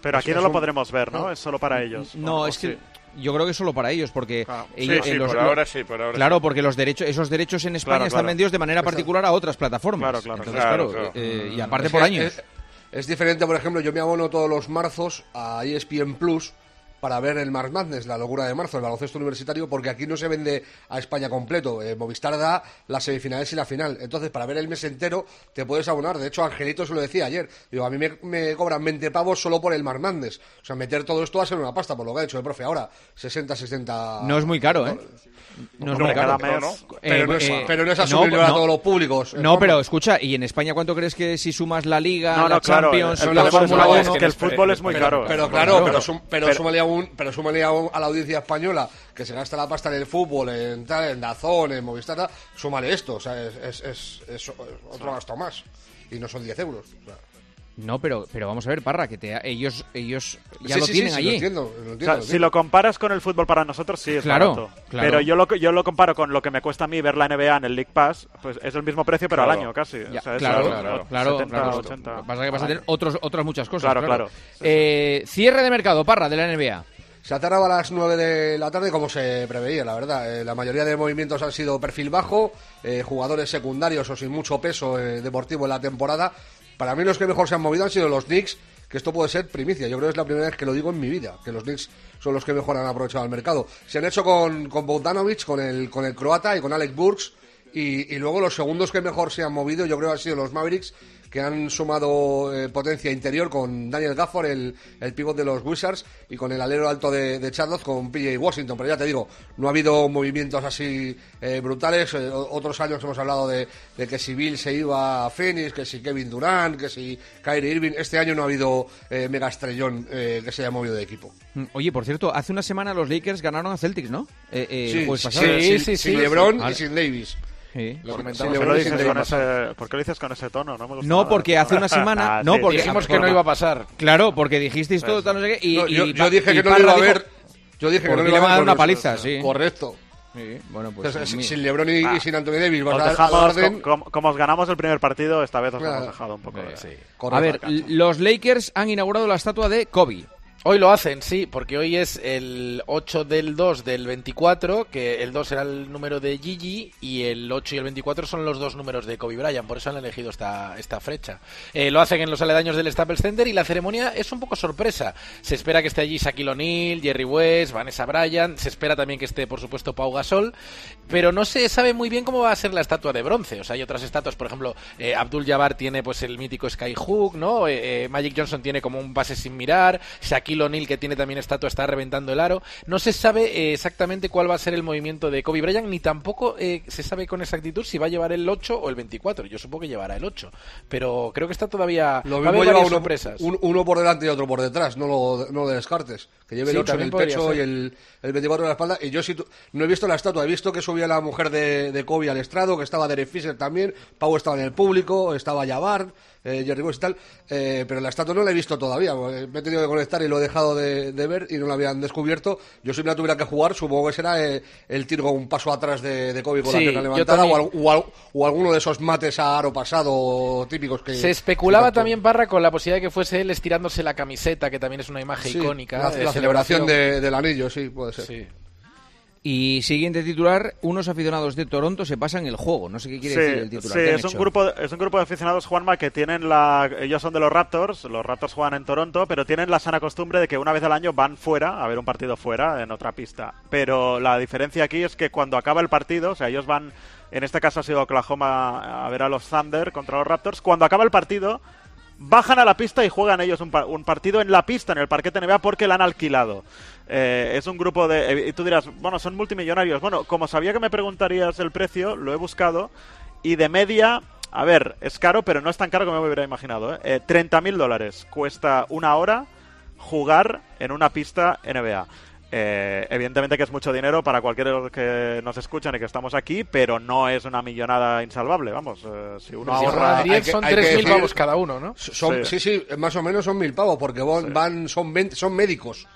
Pero es- aquí no lo podremos ver, ¿no? Es solo para ellos. No, ¿O es que sí? Yo creo que es solo para ellos, porque Sí, ellos- sí, en los- por ahora sí, por ahora claro, sí. porque los derechos, esos derechos en España Claro, están claro. vendidos de manera particular a otras plataformas. Claro, claro, Entonces, claro, claro, claro. eh, y aparte Es por que años. Es, es diferente, por ejemplo, yo me abono todos los marzos a ESPN Plus para ver el March Madness, la locura de marzo, el baloncesto universitario, porque aquí no se vende a España completo. Eh, Movistar da las semifinales y la final. Entonces, para ver el mes entero, te puedes abonar. De hecho, Angelito se lo decía ayer. Digo, a mí me, me cobran 20 pavos solo por el March Madness. O sea, meter todo esto va a ser una pasta, por lo que ha hecho el profe. Ahora, 60, 60. No es muy caro, ¿eh? No es muy caro. Pero, no es, Eh, pero no es no, asumible a no. todos los públicos. eh, No, pero escucha, ¿y en España cuánto crees que si sumas la Liga, No, la claro, Champions, el- el la fútbol es Fórmula muy- 1? es que el fútbol es muy pero, caro. Pero eh. claro, pero, pero Pero- súmale, a un, pero súmale a, la audiencia española que se gasta la pasta en el fútbol, en, tal, en Dazón, en Movistar, tal, súmale esto. O sea, es, es, es- es otro gasto más. Y no son 10 euros. o sea. No, pero, pero vamos a ver, Parra, que te, ellos, ellos ya Sí, lo sí, tienen sí, sí, allí. lo entiendo, lo O entiendo, sea, lo si lo comparas con el fútbol para nosotros, sí es Claro, barato. claro. Pero yo lo, yo lo comparo con lo que me cuesta a mí ver la NBA en el League Pass, pues es el mismo precio, pero Claro. al año casi. O sea, es claro, claro, claro, 70, claro. 80. Lo que pasa es que vas a tener otros, otras muchas cosas. Claro, Claro, claro. Eh, cierre de mercado, Parra, de la NBA. Se ha cerrado a las 9 de la tarde como se preveía, la verdad. Eh, la mayoría de movimientos han sido perfil bajo, eh, jugadores secundarios o sin mucho peso eh, deportivo en la temporada. Para mí los que mejor se han movido han sido los Knicks, que esto puede ser primicia. Yo creo que es la primera vez que lo digo en mi vida, que los Knicks son los que mejor han aprovechado el mercado. Se han hecho con, con Bogdanovic, con el, con el croata y con Alex Burks. Y, y luego los segundos que mejor se han movido, yo creo han sido los Mavericks, que han sumado eh, potencia interior con Daniel Gafford, el, el pívot de los Wizards, y con el alero alto de, de Charlotte, con PJ Washington. Pero ya te digo, no ha habido movimientos así eh, brutales. Eh, otros años hemos hablado de, de que si Bill se iba a Phoenix, que si Kevin Durant, que si Kyrie Irving. Este año no ha habido eh, mega estrellón eh, que se haya movido de equipo. Mm, Oye, por cierto, hace una semana los Lakers ganaron a Celtics, ¿no? Eh, eh, Sí, jueves sí, sí, sí, sin LeBron y sin Davis. Sí. Lo sin ¿Por qué lo LeBron y dices sin con Davis. ese- ¿Por qué lo dices con ese tono? No, me gusta No, nada. porque hace una semana. Ah, no, sí, porque dijimos que no iba a pasar. Claro, porque dijisteis todo, tal, no sé qué. Y, No, y yo, yo Pa- dije y que no lo iba a ver. Yo dije que no iba le van a dar una paliza, sí. Correcto. Sí, bueno, pues. Entonces, mi- sin LeBron y, y sin Anthony Davis, vas Os dejamos, orden. com- com- como os ganamos el primer partido, esta vez os Claro. hemos dejado un poco. de- A ver, los Lakers han inaugurado la estatua de Kobe. Hoy lo hacen, sí, porque hoy es el 8 del 2 del 24, que el 2 era el número de Gigi y el 8 y el 24 son los dos números de Kobe Bryant, por eso han elegido esta, esta fecha. Eh, lo hacen en los aledaños del Staples Center y la ceremonia es un poco sorpresa. Se espera que esté allí Shaquille O'Neal, Jerry West, Vanessa Bryant, se espera también que esté, por supuesto, Pau Gasol, pero no se sabe muy bien cómo va a ser la estatua de bronce. O sea, hay otras estatuas, por ejemplo, eh, Abdul Jabbar tiene pues el mítico Skyhook, ¿no? Eh, eh, Magic Johnson tiene como un pase sin mirar, Shaquille O'Neal, que tiene también estatua, está reventando el aro. No se sabe eh, exactamente cuál va a ser el movimiento de Kobe Bryant, ni tampoco eh, se sabe con exactitud si va a llevar el 8 o el 24. Yo supongo que llevará el 8, pero creo que está todavía... Lo mismo lleva uno, sorpresas. un- uno por delante y otro por detrás, no lo, no lo descartes. Que lleve Sí, el 8 en el pecho ser. y el, el 24 en la espalda. Y yo tu- no he visto la estatua, he visto que subía la mujer de, de Kobe al estrado, que estaba Derek Fisher también, Pau estaba en el público, estaba Jabbar, eh, Jerry West y tal, eh, pero la estatua no la he visto todavía. eh, Me he tenido que conectar y lo he dejado de, de ver y no la habían descubierto. Yo si me la tuviera que jugar, supongo que será eh, el tiro un paso atrás de, de Kobe con Sí, la pierna levantada o, al- o al- o alguno de esos mates a aro pasado típicos que... Se especulaba también, Parra, con la posibilidad de que fuese él estirándose la camiseta, que también es una imagen Sí, icónica. La, de la celebración de- del anillo, sí, puede ser. Y siguiente titular, unos aficionados de Toronto se pasan el juego. No sé qué quiere Sí, decir el titular. sí, ¿Qué han es un hecho? grupo es un grupo de aficionados Juanma que tienen la ellos son de los Raptors, los Raptors juegan en Toronto, pero tienen la sana costumbre de que una vez al año van fuera a ver un partido fuera en otra pista. Pero la diferencia aquí es que cuando acaba el partido, o sea, ellos van en este caso ha sido Oklahoma a ver a los Thunder contra los Raptors, cuando acaba el partido bajan a la pista y juegan ellos un, un partido en la pista, en el parquete NBA, porque la han alquilado. Eh, es un grupo de... eh, Y tú dirás, bueno, son multimillonarios. Bueno, como sabía que me preguntarías el precio, lo he buscado. Y de media, a ver, es caro, pero no es tan caro como me hubiera imaginado. ¿eh? Eh, 30.000 dólares cuesta una hora jugar en una pista NBA. Eh, evidentemente que es mucho dinero para cualquiera que nos escuchan y que estamos aquí, pero no es una millonada insalvable, vamos. eh, si uno Si ahorra... ahorran 10 hay que- son hay que 3.000 decir- pavos cada uno, ¿no? Son, sí. sí, más o menos son mil pavos, porque van, van- son, 20 son médicos.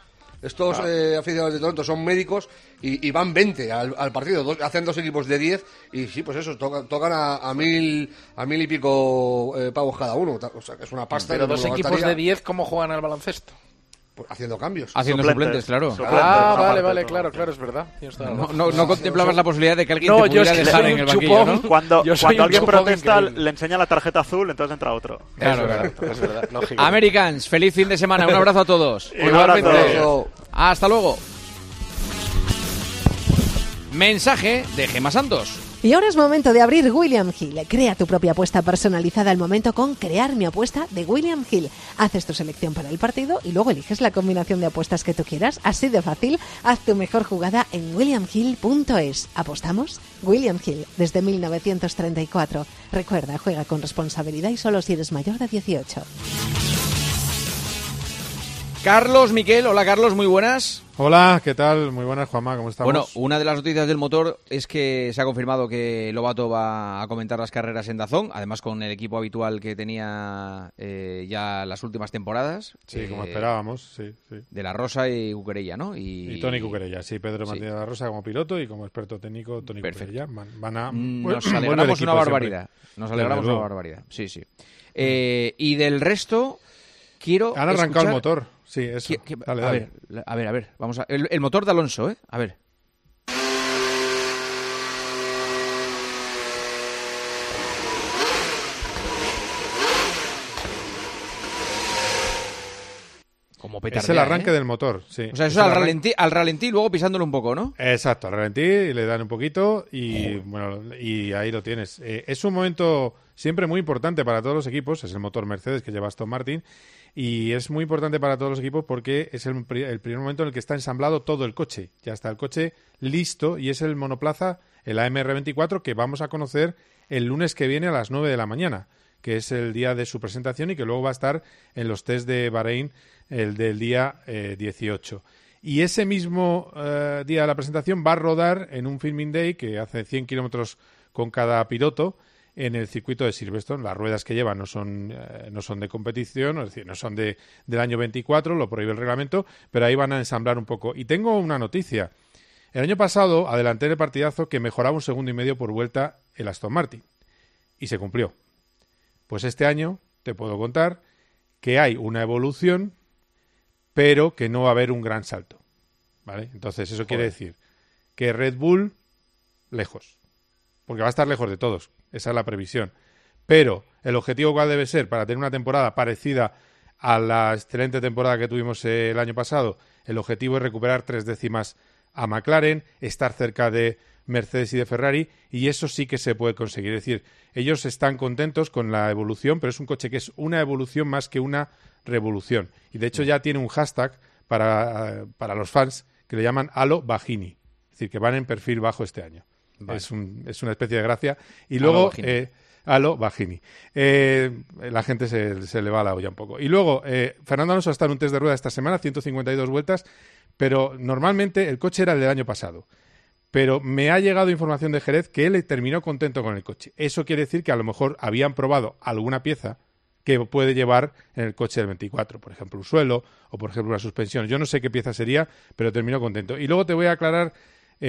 Estos Claro. eh, aficionados de Toronto son médicos y, y van 20 al, al partido. Dos- hacen dos equipos de 10 y sí, pues eso, tocan, tocan a, a mil a mil y pico eh, pavos cada uno. O sea, que es una pasta. Pero dos equipos de 10, ¿cómo juegan al baloncesto? Pues, haciendo cambios. Haciendo suplentes, claro. Ah, vale, vale, claro, claro, es verdad. No, razón. no, no contemplabas la posibilidad de que alguien No, te yo pudiera es que dejar en el banquillo. ¿no? Cuando, Yo cuando alguien protesta, increíble. le enseña la tarjeta azul, entonces entra otro. Claro, Es claro. verdad, es verdad, lógico. Americans, feliz fin de semana. Un abrazo a todos. Un abrazo. Igualmente. Hasta luego. Mensaje de Gema Santos. Y ahora es momento de abrir William Hill. Crea tu propia apuesta personalizada al momento con Crear mi apuesta de William Hill. Haces tu selección para el partido y luego eliges la combinación de apuestas que tú quieras. Así de fácil, haz tu mejor jugada en williamhill.es. ¿Apostamos? William Hill, desde 1934. Recuerda, juega con responsabilidad y solo si eres mayor de 18. Carlos Miquel, hola Carlos, muy buenas. Hola, ¿qué tal? Muy buenas, Juanma, ¿cómo estamos? Bueno, una de las noticias del motor es que se ha confirmado que Lobato va a comentar las carreras en Dazón, además con el equipo habitual que tenía eh, ya las últimas temporadas. Sí, como eh, esperábamos, sí, sí. De la Rosa y Cuquerella, ¿no? Y, Tony Cuquerella, sí, Pedro Martínez de la Rosa como piloto y como experto técnico Tony. Cuquerella. Van, van a... Nos alegramos una siempre. barbaridad. Nos alegramos una barbaridad. Sí, sí. Eh, y del resto, quiero. Han arrancado el motor, sí, eso. Dale, a, dale. Ver, a ver, a ver, vamos a. El, el motor de Alonso, ¿eh? A ver. Como Es el arranque ¿eh? del motor, sí. O sea, Es eso el al arran- ralentí, al ralentí y luego pisándolo un poco, ¿no? Exacto, al ralentí y le dan un poquito y bueno, y ahí lo tienes. Eh, es un momento siempre muy importante para todos los equipos, es el motor Mercedes que lleva Aston Martin y es muy importante para todos los equipos porque es el, pri- el primer momento en el que está ensamblado todo el coche. Ya está el coche listo y es el monoplaza, el AMR24 que vamos a conocer el lunes que viene a las 9 de la mañana que es el día de su presentación y que luego va a estar en los test de Bahrein el del día eh, 18. Y ese mismo eh, día de la presentación va a rodar en un filming day que hace 100 kilómetros con cada piloto en el circuito de Silverstone. Las ruedas que lleva no son, eh, no son de competición, es decir, no son de, del año 24, lo prohíbe el reglamento, pero ahí van a ensamblar un poco. Y tengo una noticia. El año pasado adelanté el partidazo que mejoraba un segundo y medio por vuelta el Aston Martin. Y se cumplió. Pues este año te puedo contar que hay una evolución, pero que no va a haber un gran salto. ¿Vale? Entonces, eso quiere decir que Red Bull, lejos. Porque va a estar lejos de todos. Esa es la previsión. Pero el objetivo cuál debe ser para tener una temporada parecida a la excelente temporada que tuvimos eh, el año pasado, el objetivo es recuperar tres décimas a McLaren, estar cerca de Mercedes y de Ferrari, y eso sí que se puede conseguir. Es decir, ellos están contentos con la evolución, pero es un coche que es una evolución más que una revolución. Y de hecho ya tiene un hashtag para, para los fans que le llaman Halo Bajini. Es decir, que van en perfil bajo este año. Vale. Es, un- es una especie de gracia. Y luego, Bajini. eh, Halo Bajini. Eh, la gente se, se le va la olla un poco. Y luego, eh, Fernando Alonso está en un test de rueda esta semana, 152 vueltas, pero normalmente el coche era el del año pasado. Pero me ha llegado información de Jerez que él terminó contento con el coche. Eso quiere decir que a lo mejor habían probado alguna pieza que puede llevar en el coche del 24, por ejemplo, un suelo o, por ejemplo, una suspensión. Yo no sé qué pieza sería, pero terminó contento. Y luego te voy a aclarar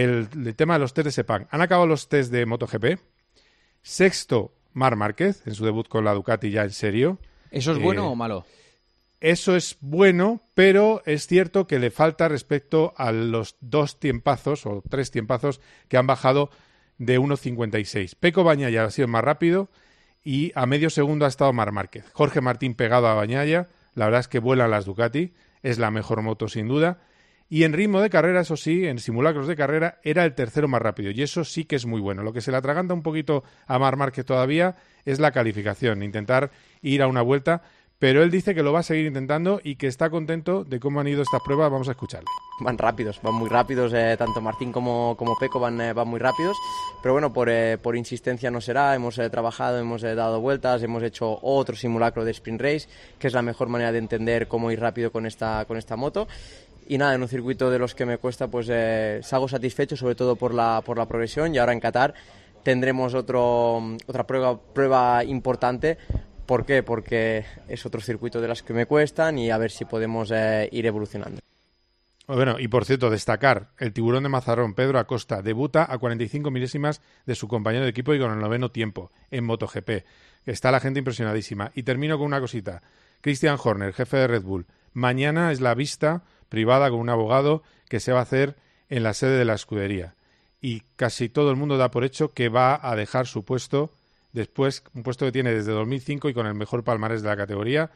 el, el tema de los test de Sepang. Han acabado los test de MotoGP. Sexto, Mar Márquez, en su debut con la Ducati ya en serio. ¿Eso es Eh, bueno o malo? Eso es bueno, pero es cierto que le falta respecto a los dos tiempazos o tres tiempazos que han bajado de 1.56. Peco Bañaya ha sido más rápido y a medio segundo ha estado Mar Márquez. Jorge Martín pegado a Bañaya, la verdad es que vuelan las Ducati, es la mejor moto sin duda. Y en ritmo de carrera, eso sí, en simulacros de carrera, era el tercero más rápido. Y eso sí que es muy bueno. Lo que se le atraganta un poquito a Mar Márquez todavía es la calificación, intentar ir a una vuelta. Pero él dice que lo va a seguir intentando y que está contento de cómo han ido estas pruebas. Vamos a escucharle. Van rápidos, van muy rápidos, eh, tanto Martín como, como Peco van, eh, van muy rápidos, pero bueno, por, eh, por insistencia no será, hemos trabajado, hemos dado vueltas, hemos hecho otro simulacro de sprint race, que es la mejor manera de entender cómo ir rápido con esta, con esta moto. Y nada, en un circuito de los que me cuesta, pues eh, salgo satisfecho, sobre todo por la, por la progresión, y ahora en Qatar tendremos otro, otra prueba, prueba importante. ¿Por qué? Porque es otro circuito de las que me cuestan y a ver si podemos eh, ir evolucionando. Bueno, y por cierto, destacar, el tiburón de Mazarrón, Pedro Acosta, debuta a 45 milésimas de su compañero de equipo y con el noveno tiempo en MotoGP. Está la gente impresionadísima. Y termino con una cosita. Christian Horner, jefe de Red Bull. Mañana es la vista privada con un abogado que se va a hacer en la sede de la escudería. Y casi todo el mundo da por hecho que va a dejar su puesto después, un puesto que tiene desde 2005 y con el mejor palmarés de la categoría,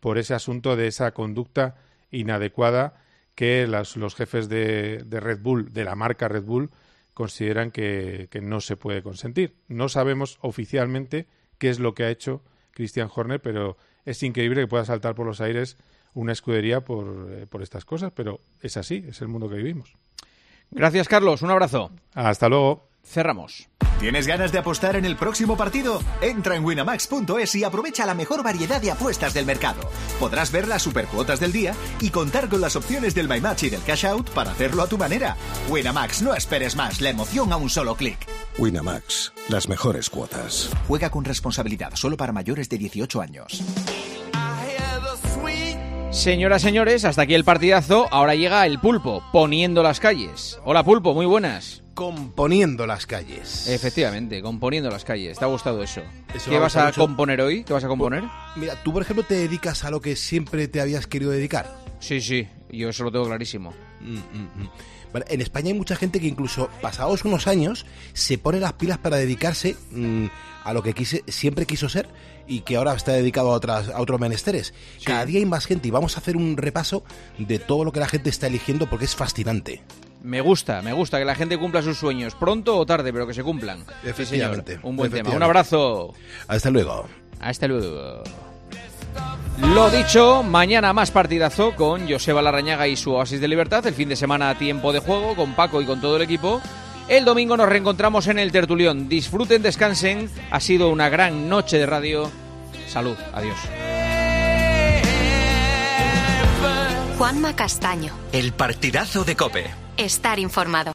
por ese asunto de esa conducta inadecuada que las- los jefes de, Red Bull, de la marca Red Bull, consideran que, que no se puede consentir. No sabemos oficialmente qué es lo que ha hecho Christian Horner, pero es increíble que pueda saltar por los aires una escudería por, eh, por estas cosas, pero es así, es el mundo que vivimos. Gracias, Carlos. Un abrazo. Hasta luego. Cerramos. ¿Tienes ganas de apostar en el próximo partido? Entra en winamax.es y aprovecha la mejor variedad de apuestas del mercado. Podrás ver las supercuotas del día y contar con las opciones del My Match y del Cash Out para hacerlo a tu manera. Winamax, no esperes más, la emoción a un solo clic. Winamax, las mejores cuotas. Juega con responsabilidad, solo para mayores de 18 años. Señoras, señores, hasta aquí el partidazo. Ahora llega el pulpo, poniendo las calles. Hola, pulpo, muy buenas. Componiendo las calles. Efectivamente, componiendo las calles. ¿Te ha gustado eso? Eso ¿Qué vas a mucho. componer hoy? ¿Qué vas a componer? Mira, tú por ejemplo te dedicas a lo que siempre te habías querido dedicar. Sí, sí, yo eso lo tengo clarísimo. Mm, mm, mm. Vale, en España hay mucha gente que incluso pasados unos años se pone las pilas para dedicarse mm, a lo que quise, siempre quiso ser y que ahora está dedicado a, otras, a otros menesteres. Cada día hay más gente y vamos a hacer un repaso de todo lo que la gente está eligiendo porque es fascinante. Me gusta, me gusta que la gente cumpla sus sueños, pronto o tarde, pero que se cumplan. Sí, señor. Efectivamente, Un buen tema. Un abrazo. Hasta luego. Hasta luego. Lo dicho, mañana más partidazo con Joseba Larrañaga y su Oasis de Libertad. El fin de semana a tiempo de juego con Paco y con todo el equipo. El domingo nos reencontramos en el Tertulión. Disfruten, descansen. Ha sido una gran noche de radio. Salud. Adiós. Juanma Castaño. El partidazo de Cope. Estar informado.